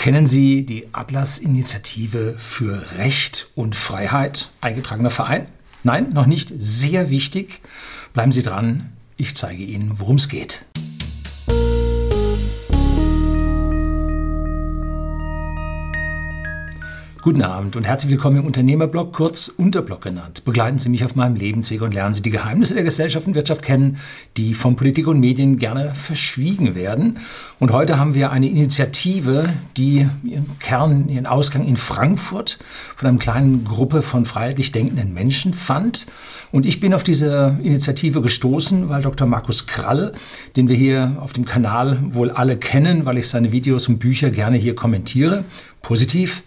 Kennen Sie die Atlas-Initiative für Recht und Freiheit, eingetragener Verein? Nein, noch nicht. Sehr wichtig. Bleiben Sie dran. Ich zeige Ihnen, worum es geht. Guten Abend und herzlich willkommen im Unternehmerblog, kurz Unterblog genannt. Begleiten Sie mich auf meinem Lebensweg und lernen Sie die Geheimnisse der Gesellschaft und Wirtschaft kennen, die von Politik und Medien gerne verschwiegen werden. Und heute haben wir eine Initiative, die ihren Kern, ihren Ausgang in Frankfurt von einer kleinen Gruppe von freiheitlich denkenden Menschen fand. Und ich bin auf diese Initiative gestoßen, weil Dr. Markus Krall, den wir hier auf dem Kanal wohl alle kennen, weil ich seine Videos und Bücher gerne hier kommentiere, positiv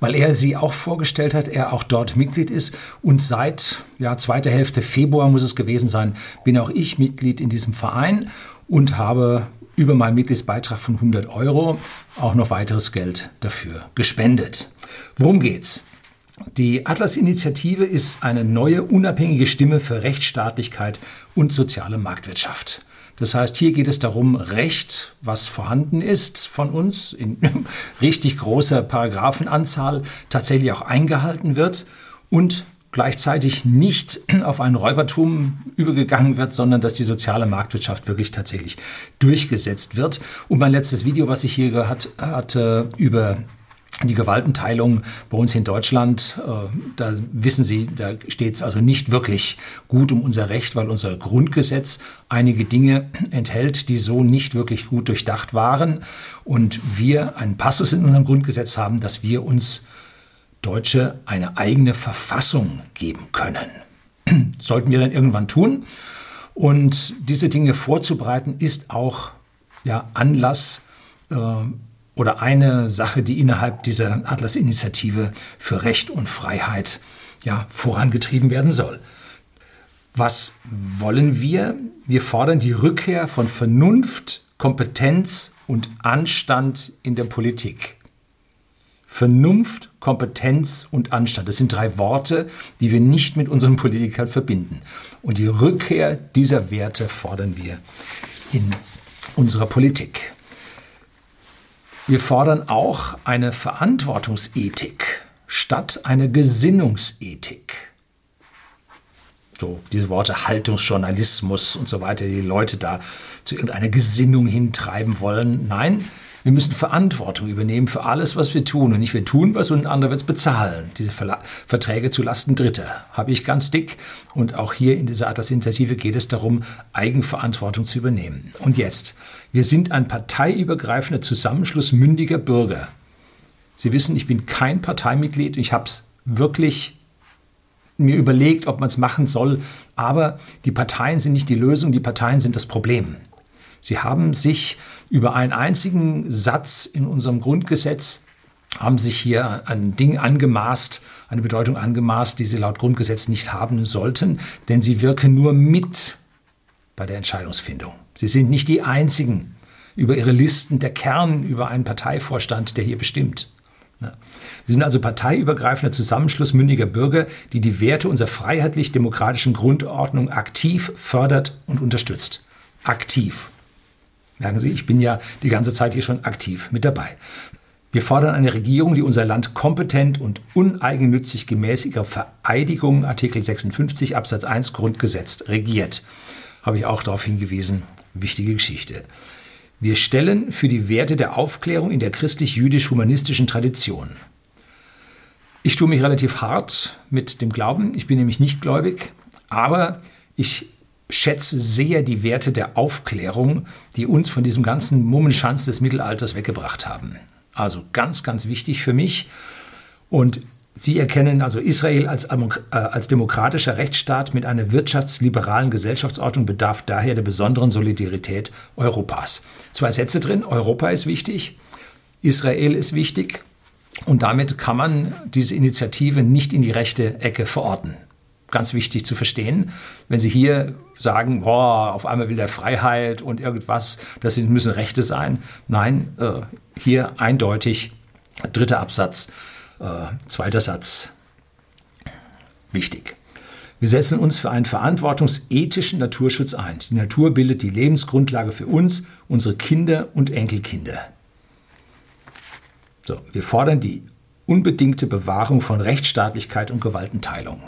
weil er sie auch vorgestellt hat, er auch dort Mitglied ist und seit ja, zweiter Hälfte Februar muss es gewesen sein, bin auch ich Mitglied in diesem Verein und habe über meinen Mitgliedsbeitrag von 100 Euro auch noch weiteres Geld dafür gespendet. Worum geht's? Die Atlas-Initiative ist eine neue, unabhängige Stimme für Rechtsstaatlichkeit und soziale Marktwirtschaft. Das heißt, hier geht es darum, Recht, was vorhanden ist von uns, in richtig großer Paragraphenanzahl tatsächlich auch eingehalten wird und gleichzeitig nicht auf ein Räubertum übergegangen wird, sondern dass die soziale Marktwirtschaft wirklich tatsächlich durchgesetzt wird. Und mein letztes Video, was ich hier hatte über die Gewaltenteilung bei uns in Deutschland, äh, da wissen Sie, da steht es also nicht wirklich gut um unser Recht, weil unser Grundgesetz einige Dinge enthält, die so nicht wirklich gut durchdacht waren. Und wir einen Passus in unserem Grundgesetz haben, dass wir uns Deutsche eine eigene Verfassung geben können. Sollten wir dann irgendwann tun. Und diese Dinge vorzubereiten ist auch ja, Anlass, äh, oder eine Sache, die innerhalb dieser Atlas-Initiative für Recht und Freiheit ja, vorangetrieben werden soll. Was wollen wir? Wir fordern die Rückkehr von Vernunft, Kompetenz und Anstand in der Politik. Vernunft, Kompetenz und Anstand. Das sind drei Worte, die wir nicht mit unseren Politikern verbinden. Und die Rückkehr dieser Werte fordern wir in unserer Politik. Wir fordern auch eine Verantwortungsethik statt eine Gesinnungsethik. So, diese Worte Haltungsjournalismus und so weiter, die Leute da zu irgendeiner Gesinnung hintreiben wollen. Nein, wir müssen Verantwortung übernehmen für alles, was wir tun. Und nicht wir tun was und ein anderer wird es bezahlen. Diese Verla Verträge zu Lasten Dritter habe ich ganz dick. Und auch hier in dieser Atlas-Initiative geht es darum, Eigenverantwortung zu übernehmen. Und jetzt, wir sind ein parteiübergreifender Zusammenschluss mündiger Bürger. Sie wissen, ich bin kein Parteimitglied. Ich habe es wirklich mir überlegt, ob man es machen soll. Aber die Parteien sind nicht die Lösung, die Parteien sind das Problem. Sie haben sich über einen einzigen Satz in unserem Grundgesetz haben sich hier ein Ding angemaßt, eine Bedeutung angemaßt, die sie laut Grundgesetz nicht haben sollten, denn sie wirken nur mit bei der Entscheidungsfindung. Sie sind nicht die einzigen über ihre Listen der Kern über einen Parteivorstand, der hier bestimmt. Wir sind also parteiübergreifender Zusammenschluss mündiger Bürger, die die Werte unserer freiheitlich-demokratischen Grundordnung aktiv fördert und unterstützt. Aktiv. Merken Sie, ich bin ja die ganze Zeit hier schon aktiv mit dabei. Wir fordern eine Regierung, die unser Land kompetent und uneigennützig gemäß ihrer Vereidigung Artikel 56 Absatz 1 Grundgesetz regiert. Habe ich auch darauf hingewiesen. Wichtige Geschichte. Wir stellen für die Werte der Aufklärung in der christlich-jüdisch-humanistischen Tradition. Ich tue mich relativ hart mit dem Glauben. Ich bin nämlich nicht gläubig, aber ich schätze sehr die Werte der Aufklärung, die uns von diesem ganzen Mummenschanz des Mittelalters weggebracht haben. Also ganz, ganz wichtig für mich. Und Sie erkennen also Israel als, äh, als demokratischer Rechtsstaat mit einer wirtschaftsliberalen Gesellschaftsordnung bedarf daher der besonderen Solidarität Europas. Zwei Sätze drin. Europa ist wichtig, Israel ist wichtig und damit kann man diese Initiative nicht in die rechte Ecke verorten ganz wichtig zu verstehen. Wenn Sie hier sagen, boah, auf einmal will der Freiheit und irgendwas, das müssen Rechte sein. Nein, äh, hier eindeutig dritter Absatz, äh, zweiter Satz. Wichtig. Wir setzen uns für einen verantwortungsethischen Naturschutz ein. Die Natur bildet die Lebensgrundlage für uns, unsere Kinder und Enkelkinder. So, wir fordern die unbedingte Bewahrung von Rechtsstaatlichkeit und Gewaltenteilung.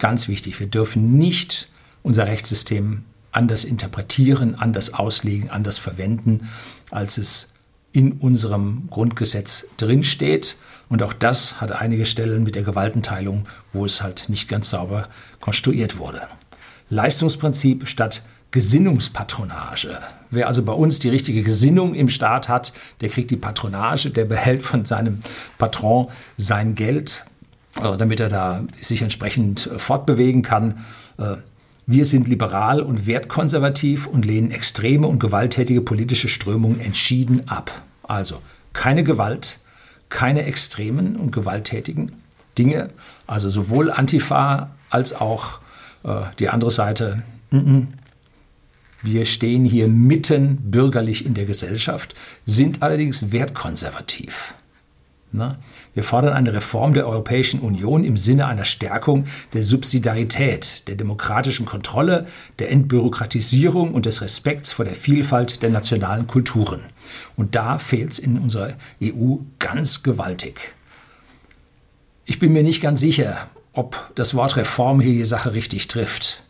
Ganz wichtig, wir dürfen nicht unser Rechtssystem anders interpretieren, anders auslegen, anders verwenden, als es in unserem Grundgesetz drinsteht. Und auch das hat einige Stellen mit der Gewaltenteilung, wo es halt nicht ganz sauber konstruiert wurde. Leistungsprinzip statt Gesinnungspatronage. Wer also bei uns die richtige Gesinnung im Staat hat, der kriegt die Patronage, der behält von seinem Patron sein Geld, damit er da sich entsprechend äh, fortbewegen kann. Äh, wir sind liberal und wertkonservativ und lehnen extreme und gewalttätige politische Strömungen entschieden ab. Also keine Gewalt, keine extremen und gewalttätigen Dinge, also sowohl Antifa als auch äh, die andere Seite. -mm. Wir stehen hier mitten bürgerlich in der Gesellschaft, sind allerdings wertkonservativ. Na? Wir fordern eine Reform der Europäischen Union im Sinne einer Stärkung der Subsidiarität, der demokratischen Kontrolle, der Entbürokratisierung und des Respekts vor der Vielfalt der nationalen Kulturen. Und da fehlt es in unserer EU ganz gewaltig. Ich bin mir nicht ganz sicher, ob das Wort Reform hier die Sache richtig trifft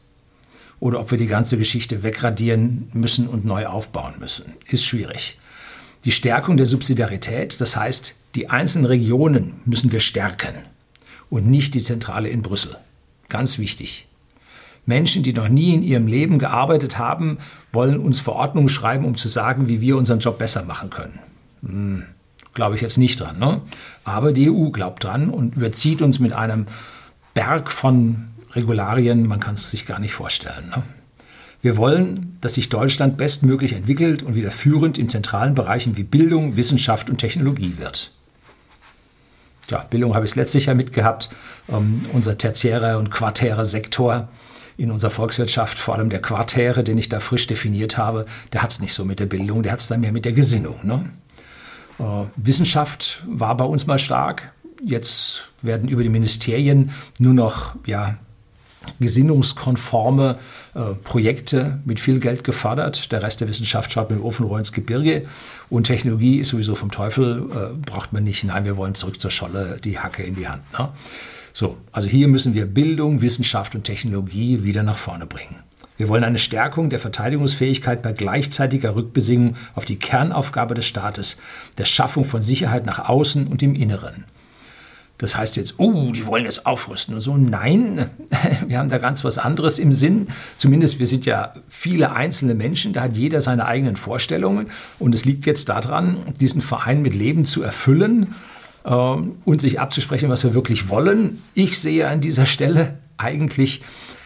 oder ob wir die ganze Geschichte wegradieren müssen und neu aufbauen müssen. Ist schwierig. Die Stärkung der Subsidiarität, das heißt, die einzelnen Regionen müssen wir stärken und nicht die Zentrale in Brüssel. Ganz wichtig. Menschen, die noch nie in ihrem Leben gearbeitet haben, wollen uns Verordnungen schreiben, um zu sagen, wie wir unseren Job besser machen können. Hm, Glaube ich jetzt nicht dran. Ne? Aber die EU glaubt dran und überzieht uns mit einem Berg von Regularien, man kann es sich gar nicht vorstellen. Ne? Wir wollen, dass sich Deutschland bestmöglich entwickelt und wieder führend in zentralen Bereichen wie Bildung, Wissenschaft und Technologie wird. Ja, Bildung habe ich letztlich ja mitgehabt. Ähm, unser tertiärer und quartärer Sektor in unserer Volkswirtschaft, vor allem der Quartäre, den ich da frisch definiert habe, der hat es nicht so mit der Bildung, der hat es dann mehr mit der Gesinnung. Ne? Äh, Wissenschaft war bei uns mal stark. Jetzt werden über die Ministerien nur noch ja, gesinnungskonforme äh, Projekte mit viel Geld gefördert. Der Rest der Wissenschaft schaut mit dem Ofenrohr ins Gebirge. Und Technologie ist sowieso vom Teufel, äh, braucht man nicht. Nein, wir wollen zurück zur Scholle, die Hacke in die Hand. Ne? So, also hier müssen wir Bildung, Wissenschaft und Technologie wieder nach vorne bringen. Wir wollen eine Stärkung der Verteidigungsfähigkeit bei gleichzeitiger Rückbesinnung auf die Kernaufgabe des Staates, der Schaffung von Sicherheit nach außen und im Inneren. Das heißt jetzt, oh, die wollen jetzt aufrüsten so. Nein, wir haben da ganz was anderes im Sinn. Zumindest wir sind ja viele einzelne Menschen, da hat jeder seine eigenen Vorstellungen. Und es liegt jetzt daran, diesen Verein mit Leben zu erfüllen äh, und sich abzusprechen, was wir wirklich wollen. Ich sehe an dieser Stelle eigentlich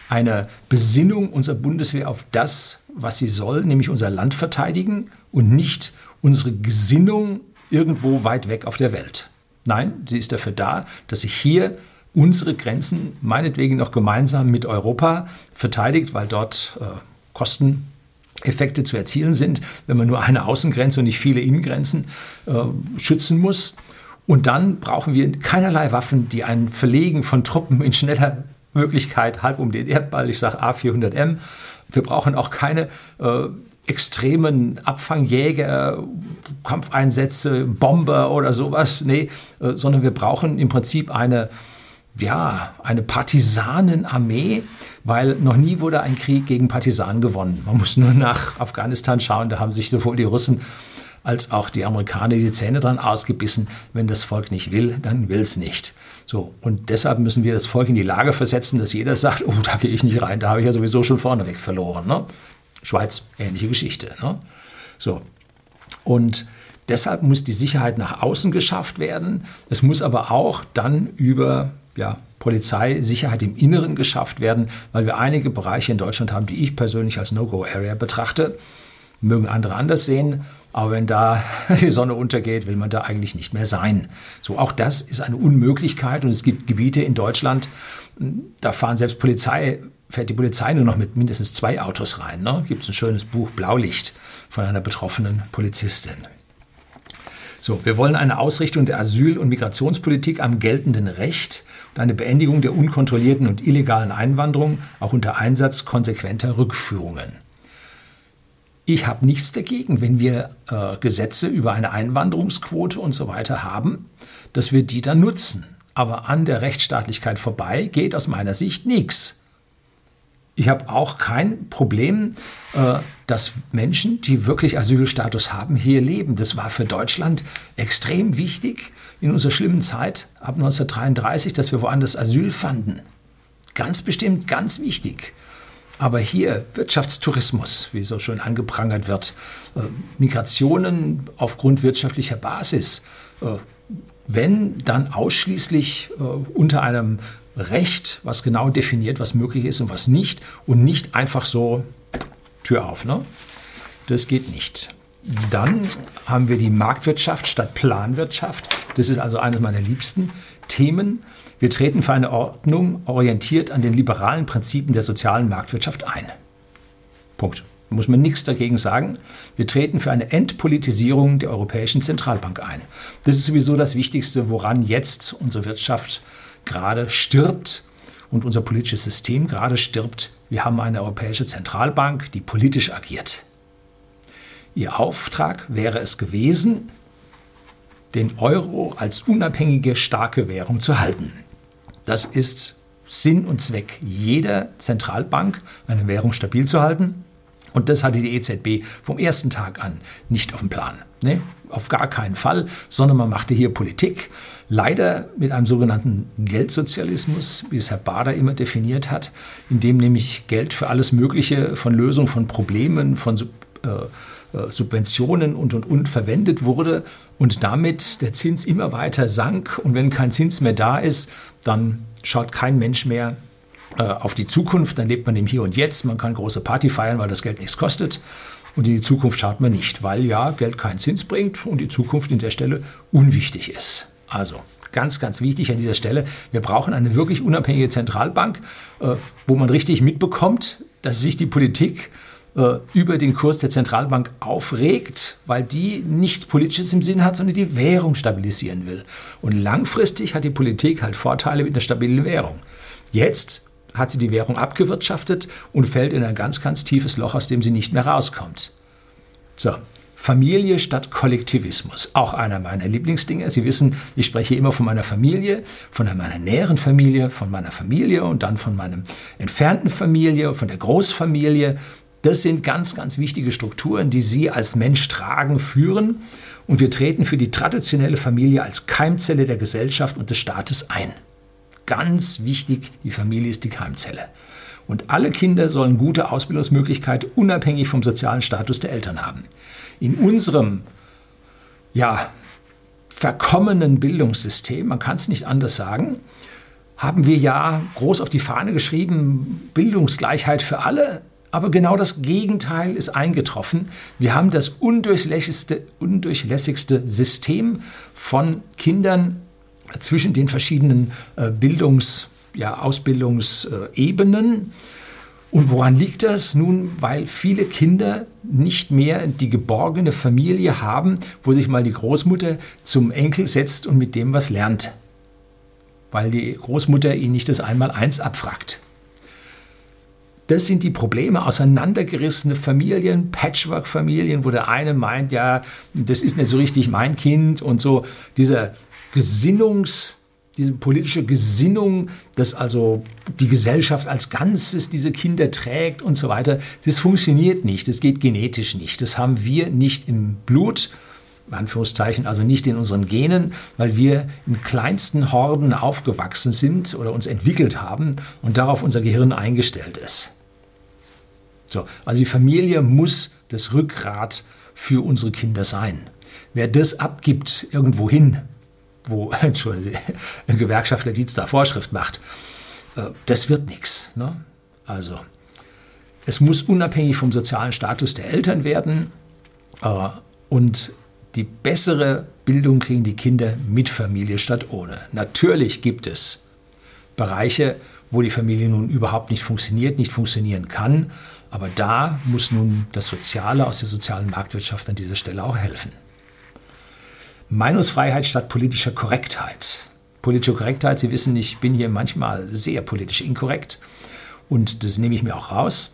eine Besinnung unserer Bundeswehr auf das, was sie soll, nämlich unser Land verteidigen und nicht unsere Gesinnung irgendwo weit weg auf der Welt. Nein, sie ist dafür da, dass sich hier unsere Grenzen meinetwegen noch gemeinsam mit Europa verteidigt, weil dort äh, Kosteneffekte zu erzielen sind, wenn man nur eine Außengrenze und nicht viele Innengrenzen äh, schützen muss. Und dann brauchen wir keinerlei Waffen, die ein Verlegen von Truppen in schneller Möglichkeit halb um den Erdball, ich sage A400M. Wir brauchen auch keine äh, extremen Abfangjäger, Kampfeinsätze, Bomber oder sowas, nee, äh, sondern wir brauchen im Prinzip eine, ja, eine Partisanenarmee, weil noch nie wurde ein Krieg gegen Partisanen gewonnen. Man muss nur nach Afghanistan schauen, da haben sich sowohl die Russen als auch die Amerikaner die Zähne dran ausgebissen. Wenn das Volk nicht will, dann will es nicht. So, und deshalb müssen wir das Volk in die Lage versetzen, dass jeder sagt, oh, da gehe ich nicht rein, da habe ich ja sowieso schon vorneweg verloren. Ne? Schweiz, ähnliche Geschichte. Ne? So. Und deshalb muss die Sicherheit nach außen geschafft werden. Es muss aber auch dann über ja, Polizeisicherheit im Inneren geschafft werden, weil wir einige Bereiche in Deutschland haben, die ich persönlich als No-Go-Area betrachte. Mögen andere anders sehen, aber wenn da die Sonne untergeht, will man da eigentlich nicht mehr sein. So, auch das ist eine Unmöglichkeit und es gibt Gebiete in Deutschland, da fahren selbst Polizei fährt die Polizei nur noch mit mindestens zwei Autos rein. Ne? Gibt es ein schönes Buch Blaulicht von einer betroffenen Polizistin. So, wir wollen eine Ausrichtung der Asyl- und Migrationspolitik am geltenden Recht und eine Beendigung der unkontrollierten und illegalen Einwanderung, auch unter Einsatz konsequenter Rückführungen. Ich habe nichts dagegen, wenn wir äh, Gesetze über eine Einwanderungsquote und so weiter haben, dass wir die dann nutzen. Aber an der Rechtsstaatlichkeit vorbei geht aus meiner Sicht nichts. Ich habe auch kein Problem, äh, dass Menschen, die wirklich Asylstatus haben, hier leben. Das war für Deutschland extrem wichtig in unserer schlimmen Zeit ab 1933, dass wir woanders Asyl fanden. Ganz bestimmt, ganz wichtig. Aber hier Wirtschaftstourismus, wie so schön angeprangert wird, äh, Migrationen aufgrund wirtschaftlicher Basis, äh, wenn dann ausschließlich äh, unter einem Recht, was genau definiert, was möglich ist und was nicht, und nicht einfach so Tür auf. Ne? Das geht nicht. Dann haben wir die Marktwirtschaft statt Planwirtschaft. Das ist also eines meiner liebsten Themen. Wir treten für eine Ordnung orientiert an den liberalen Prinzipien der sozialen Marktwirtschaft ein. Punkt. Da muss man nichts dagegen sagen. Wir treten für eine Entpolitisierung der Europäischen Zentralbank ein. Das ist sowieso das Wichtigste, woran jetzt unsere Wirtschaft gerade stirbt und unser politisches System gerade stirbt. Wir haben eine Europäische Zentralbank, die politisch agiert. Ihr Auftrag wäre es gewesen, den Euro als unabhängige, starke Währung zu halten. Das ist Sinn und Zweck jeder Zentralbank, eine Währung stabil zu halten. Und das hatte die EZB vom ersten Tag an nicht auf dem Plan. Ne? Auf gar keinen Fall, sondern man machte hier Politik. Leider mit einem sogenannten Geldsozialismus, wie es Herr Bader immer definiert hat, in dem nämlich Geld für alles Mögliche von Lösung von Problemen, von äh, äh, Subventionen und und und verwendet wurde und damit der Zins immer weiter sank. Und wenn kein Zins mehr da ist, dann schaut kein Mensch mehr äh, auf die Zukunft, dann lebt man im Hier und Jetzt. Man kann große Party feiern, weil das Geld nichts kostet. Und in die Zukunft schaut man nicht, weil ja Geld keinen Zins bringt und die Zukunft in der Stelle unwichtig ist. Also ganz, ganz wichtig an dieser Stelle, wir brauchen eine wirklich unabhängige Zentralbank, äh, wo man richtig mitbekommt, dass sich die Politik äh, über den Kurs der Zentralbank aufregt, weil die nichts Politisches im Sinn hat, sondern die Währung stabilisieren will. Und langfristig hat die Politik halt Vorteile mit einer stabilen Währung. Jetzt hat sie die Währung abgewirtschaftet und fällt in ein ganz, ganz tiefes Loch, aus dem sie nicht mehr rauskommt. So, Familie statt Kollektivismus. Auch einer meiner Lieblingsdinge. Sie wissen, ich spreche immer von meiner Familie, von meiner näheren Familie, von meiner Familie und dann von meiner entfernten Familie, von der Großfamilie. Das sind ganz, ganz wichtige Strukturen, die Sie als Mensch tragen, führen. Und wir treten für die traditionelle Familie als Keimzelle der Gesellschaft und des Staates ein. Ganz wichtig, die Familie ist die Keimzelle. Und alle Kinder sollen gute Ausbildungsmöglichkeiten unabhängig vom sozialen Status der Eltern haben. In unserem ja, verkommenen Bildungssystem, man kann es nicht anders sagen, haben wir ja groß auf die Fahne geschrieben, Bildungsgleichheit für alle. Aber genau das Gegenteil ist eingetroffen. Wir haben das undurchlässigste, undurchlässigste System von Kindern zwischen den verschiedenen äh, Bildungs, ja, Ausbildungsebenen. Und woran liegt das? Nun, weil viele Kinder nicht mehr die geborgene Familie haben, wo sich mal die Großmutter zum Enkel setzt und mit dem was lernt. Weil die Großmutter ihn nicht das Einmal-Eins abfragt. Das sind die Probleme, auseinandergerissene Familien, Patchwork-Familien, wo der eine meint, ja, das ist nicht so richtig mein Kind und so. Dieser Gesinnungs, diese politische Gesinnung, dass also die Gesellschaft als Ganzes diese Kinder trägt und so weiter, das funktioniert nicht, das geht genetisch nicht. Das haben wir nicht im Blut, Anführungszeichen, also nicht in unseren Genen, weil wir in kleinsten Horden aufgewachsen sind oder uns entwickelt haben und darauf unser Gehirn eingestellt ist. So, also die Familie muss das Rückgrat für unsere Kinder sein. Wer das abgibt irgendwo hin, wo ein Gewerkschaftler Dienst da Vorschrift macht, äh, das wird nichts. Ne? Also es muss unabhängig vom sozialen Status der Eltern werden äh, und die bessere Bildung kriegen die Kinder mit Familie statt ohne. Natürlich gibt es Bereiche, wo die Familie nun überhaupt nicht funktioniert, nicht funktionieren kann. Aber da muss nun das Soziale aus der sozialen Marktwirtschaft an dieser Stelle auch helfen. Meinungsfreiheit statt politischer Korrektheit. Politische Korrektheit, Sie wissen, ich bin hier manchmal sehr politisch inkorrekt und das nehme ich mir auch raus.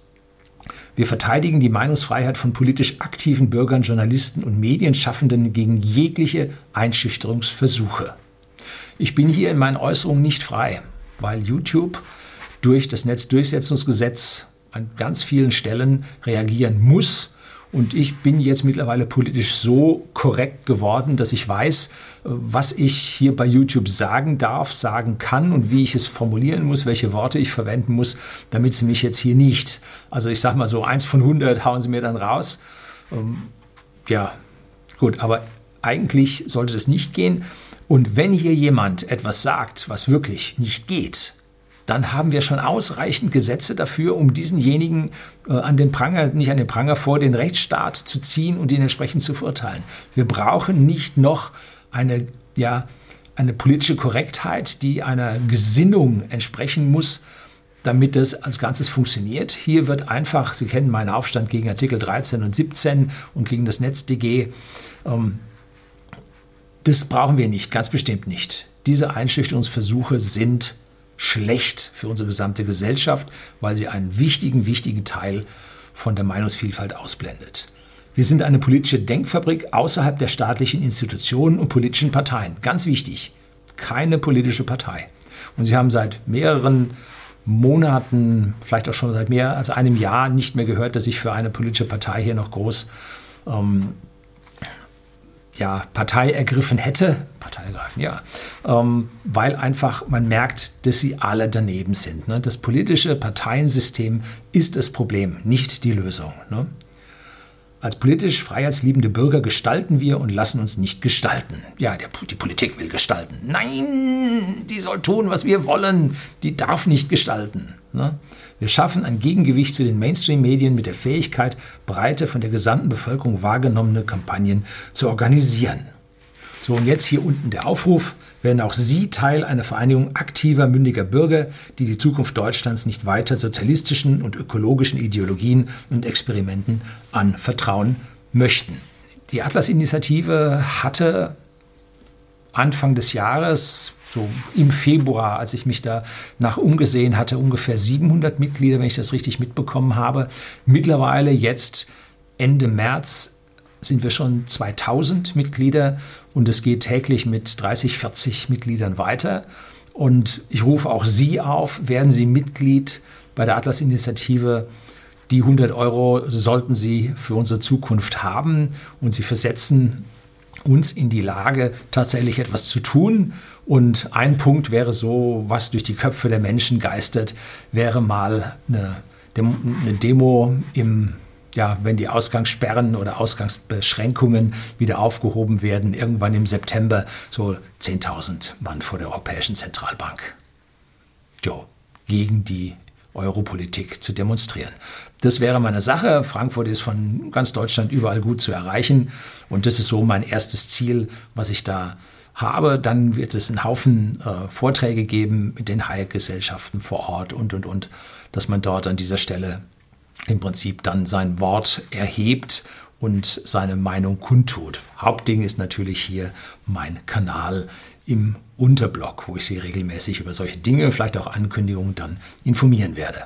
Wir verteidigen die Meinungsfreiheit von politisch aktiven Bürgern, Journalisten und Medienschaffenden gegen jegliche Einschüchterungsversuche. Ich bin hier in meinen Äußerungen nicht frei, weil YouTube durch das Netzdurchsetzungsgesetz an ganz vielen Stellen reagieren muss und ich bin jetzt mittlerweile politisch so korrekt geworden, dass ich weiß, äh, was ich hier bei YouTube sagen darf, sagen kann und wie ich es formulieren muss, welche Worte ich verwenden muss, damit sie mich jetzt hier nicht. Also ich sage mal so, eins von 100 hauen sie mir dann raus. Ähm, ja, gut, aber eigentlich sollte das nicht gehen. Und wenn hier jemand etwas sagt, was wirklich nicht geht, dann haben wir schon ausreichend Gesetze dafür, um diesenjenigen äh, an den Pranger, nicht an den Pranger vor den Rechtsstaat zu ziehen und ihn entsprechend zu verurteilen. Wir brauchen nicht noch eine, ja, eine politische Korrektheit, die einer Gesinnung entsprechen muss, damit das als Ganzes funktioniert. Hier wird einfach, Sie kennen meinen Aufstand gegen Artikel 13 und 17 und gegen das NetzDG. Ähm, das brauchen wir nicht, ganz bestimmt nicht. Diese Einschüchterungsversuche sind schlecht für unsere gesamte Gesellschaft, weil sie einen wichtigen, wichtigen Teil von der Meinungsvielfalt ausblendet. Wir sind eine politische Denkfabrik außerhalb der staatlichen Institutionen und politischen Parteien. Ganz wichtig, keine politische Partei. Und Sie haben seit mehreren Monaten, vielleicht auch schon seit mehr als einem Jahr nicht mehr gehört, dass ich für eine politische Partei hier noch groß ähm, ja, Partei ergriffen hätte, Partei ergreifen, ja, ähm, weil einfach man merkt, dass sie alle daneben sind. Ne? Das politische Parteiensystem ist das Problem, nicht die Lösung. Ne? Als politisch freiheitsliebende Bürger gestalten wir und lassen uns nicht gestalten. Ja, der, die Politik will gestalten. Nein, die soll tun, was wir wollen. Die darf nicht gestalten. Ne? Wir schaffen ein Gegengewicht zu den Mainstream-Medien mit der Fähigkeit, breite, von der gesamten Bevölkerung wahrgenommene Kampagnen zu organisieren. So, und jetzt hier unten der Aufruf. Werden auch Sie Teil einer Vereinigung aktiver, mündiger Bürger, die die Zukunft Deutschlands nicht weiter sozialistischen und ökologischen Ideologien und Experimenten anvertrauen möchten. Die Atlas-Initiative hatte Anfang des Jahres, so im Februar, als ich mich da nach umgesehen hatte, ungefähr 700 Mitglieder, wenn ich das richtig mitbekommen habe. Mittlerweile jetzt Ende März sind wir schon 2000 Mitglieder und es geht täglich mit 30, 40 Mitgliedern weiter. Und ich rufe auch Sie auf, werden Sie Mitglied bei der Atlas-Initiative. Die 100 Euro sollten Sie für unsere Zukunft haben und Sie versetzen uns in die Lage, tatsächlich etwas zu tun. Und ein Punkt wäre so, was durch die Köpfe der Menschen geistert, wäre mal eine, eine Demo im ja, wenn die Ausgangssperren oder Ausgangsbeschränkungen wieder aufgehoben werden, irgendwann im September so 10.000 Mann vor der Europäischen Zentralbank. Jo, gegen die Europolitik zu demonstrieren. Das wäre meine Sache. Frankfurt ist von ganz Deutschland überall gut zu erreichen und das ist so mein erstes Ziel, was ich da habe. Dann wird es einen Haufen äh, Vorträge geben mit den Hayek-Gesellschaften vor Ort und, und, und, dass man dort an dieser Stelle im Prinzip dann sein Wort erhebt und seine Meinung kundtut. Hauptding ist natürlich hier mein Kanal im Unterblock, wo ich Sie regelmäßig über solche Dinge, vielleicht auch Ankündigungen dann informieren werde.